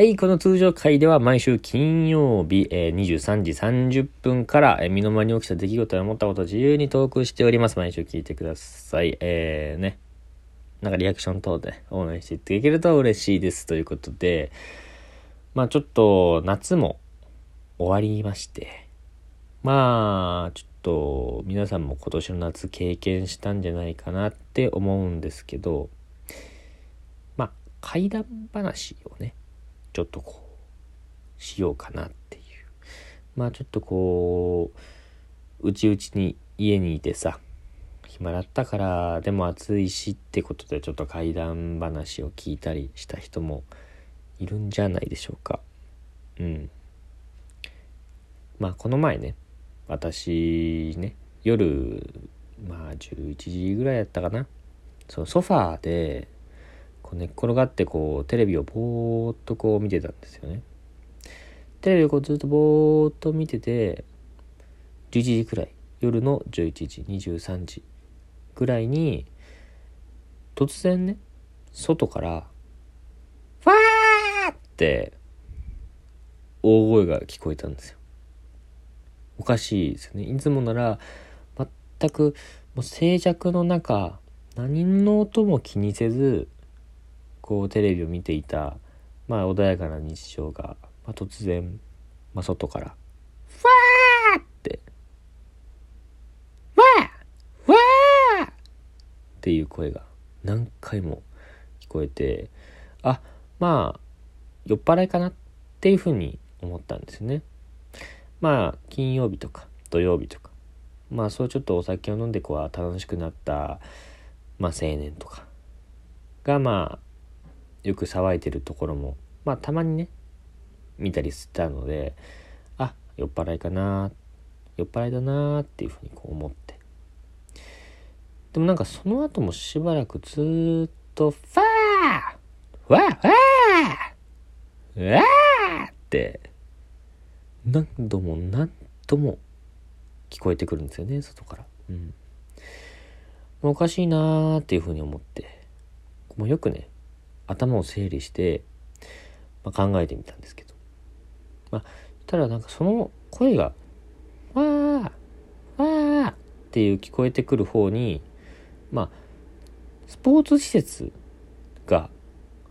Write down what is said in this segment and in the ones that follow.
はい、この通常回では毎週金曜日、えー、23時30分から、えー、身の回りに起きた出来事や思ったことを自由にトークしております。毎週聞いてください。えー、ね。なんかリアクション等で応援していただけると嬉しいです。ということで、まあちょっと夏も終わりまして、まあちょっと皆さんも今年の夏経験したんじゃないかなって思うんですけど、まあ怪談話をね、ちょっとこうしようかなっていう。まあちょっとこううちうちに家にいてさ暇だったからでも暑いしってことでちょっと怪談話を聞いたりした人もいるんじゃないでしょうか。うん。まあこの前ね私ね夜まあ11時ぐらいやったかな。そのソファーでこう寝っ転がってこうテレビをぼーっとこう見てたんですよね。テレビをこうずっとぼーっと見てて11時くらい夜の11時23時ぐらいに突然ね外から「ファー!」って大声が聞こえたんですよ。おかしいですよね。いつもなら全くもう静寂の中何の音も気にせずこうテレビを見ていた、まあ、穏やかな日常が、まあ、突然、まあ、外から「ファー!」って「ファーファー!」っていう声が何回も聞こえてあまあ酔っ払いかなっていうふうに思ったんですね。まあ金曜日とか土曜日とかまあそうちょっとお酒を飲んでこう楽しくなったまあ青年とかがまあよく騒いでるところもまあたまにね見たりしたのであ酔っ払いかな酔っ払いだなっていうふうにこう思ってでもなんかその後もしばらくずっと「ファーファーファーファー!」って何度も何度も聞こえてくるんですよね外から。うん、おかしいなーっていうふうに思ってもうよくね頭を整理して、まあ、考えてみたんですけど、まあ、ただなんかその声が「わーわー」っていう聞こえてくる方にまあスポーツ施設が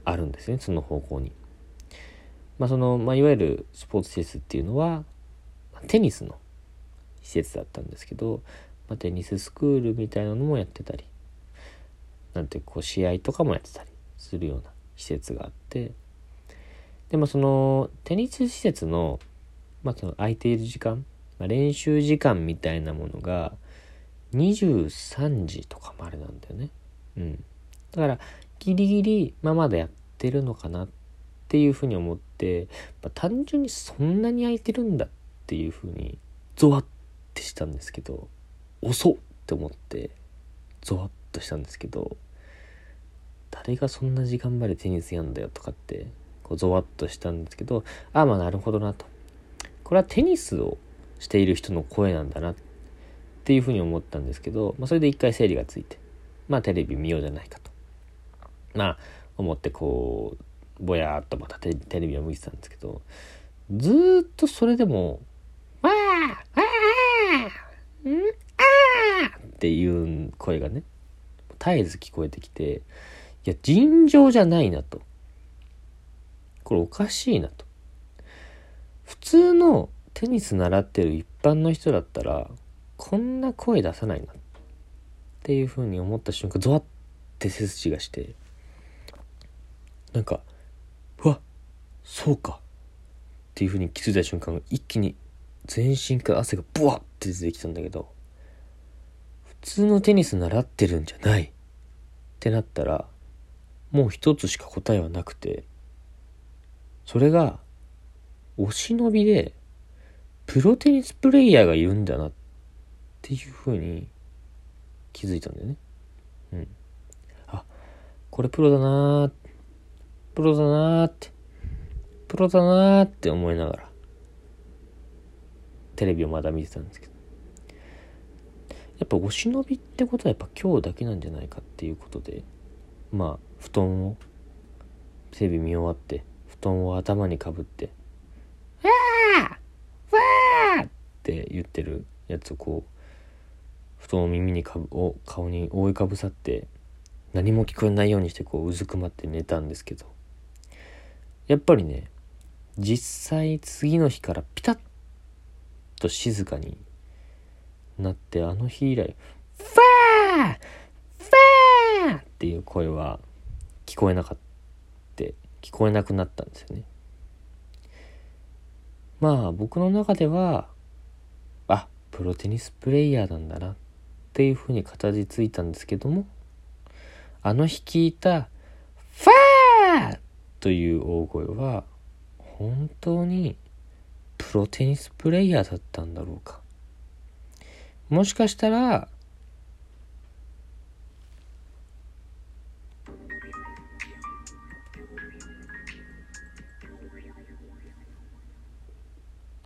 あるんですねその方向に。まあそのまあ、いわゆるスポーツ施設っていうのはテニスの施設だったんですけど、まあ、テニススクールみたいなのもやってたりなんてこう試合とかもやってたりするような施設があってでもそのテニス施設の,、まあ、その空いている時間、まあ、練習時間みたいなものが23時とかまでなんだよね。うん、だからギリギリまあまだやってるのかなっていうふうに思って、まあ、単純にそんなに空いてるんだっていうふうにゾワッてしたんですけど遅っって思ってゾワッとしたんですけど誰がそんな時間までテニスやんだよとかってこうゾワッとしたんですけどああまあなるほどなとこれはテニスをしている人の声なんだなっていうふうに思ったんですけど、まあ、それで一回整理がついてまあテレビ見ようじゃないかとまあ思ってこうぼやーっとまたテレビを見てたんですけどずっとそれでも「わーわーんあー!」っていう声がね絶えず聞こえてきていや、尋常じゃないなと。これおかしいなと。普通のテニス習ってる一般の人だったら、こんな声出さないな。っていうふうに思った瞬間、ゾワッて背筋がして、なんか、うわ、そうか。っていうふうに気づいた瞬間、一気に全身から汗がブワッて出てきたんだけど、普通のテニス習ってるんじゃないってなったら、もう一つしか答えはなくてそれがお忍びでプロテニスプレイヤーがいるんだなっていうふうに気づいたんだよね。うん。あ、これプロだなープロだなーって、プロだなーって思いながら、テレビをまだ見てたんですけど。やっぱお忍びってことはやっぱ今日だけなんじゃないかっていうことで、まあ布団をテレビ見終わって布団を頭にかぶって「わーわー!」って言ってるやつをこう布団を耳にかぶを顔に覆いかぶさって何も聞こえないようにしてこううずくまって寝たんですけどやっぱりね実際次の日からピタッと静かになってあの日以来「ファーファ」っていう声は聞こえなかった聞こえなくなったんですよねまあ僕の中ではあプロテニスプレイヤーなんだなっていうふうに形ついたんですけどもあの日聞いた「ファー!」という大声は本当にプロテニスプレイヤーだったんだろうかもしかしたら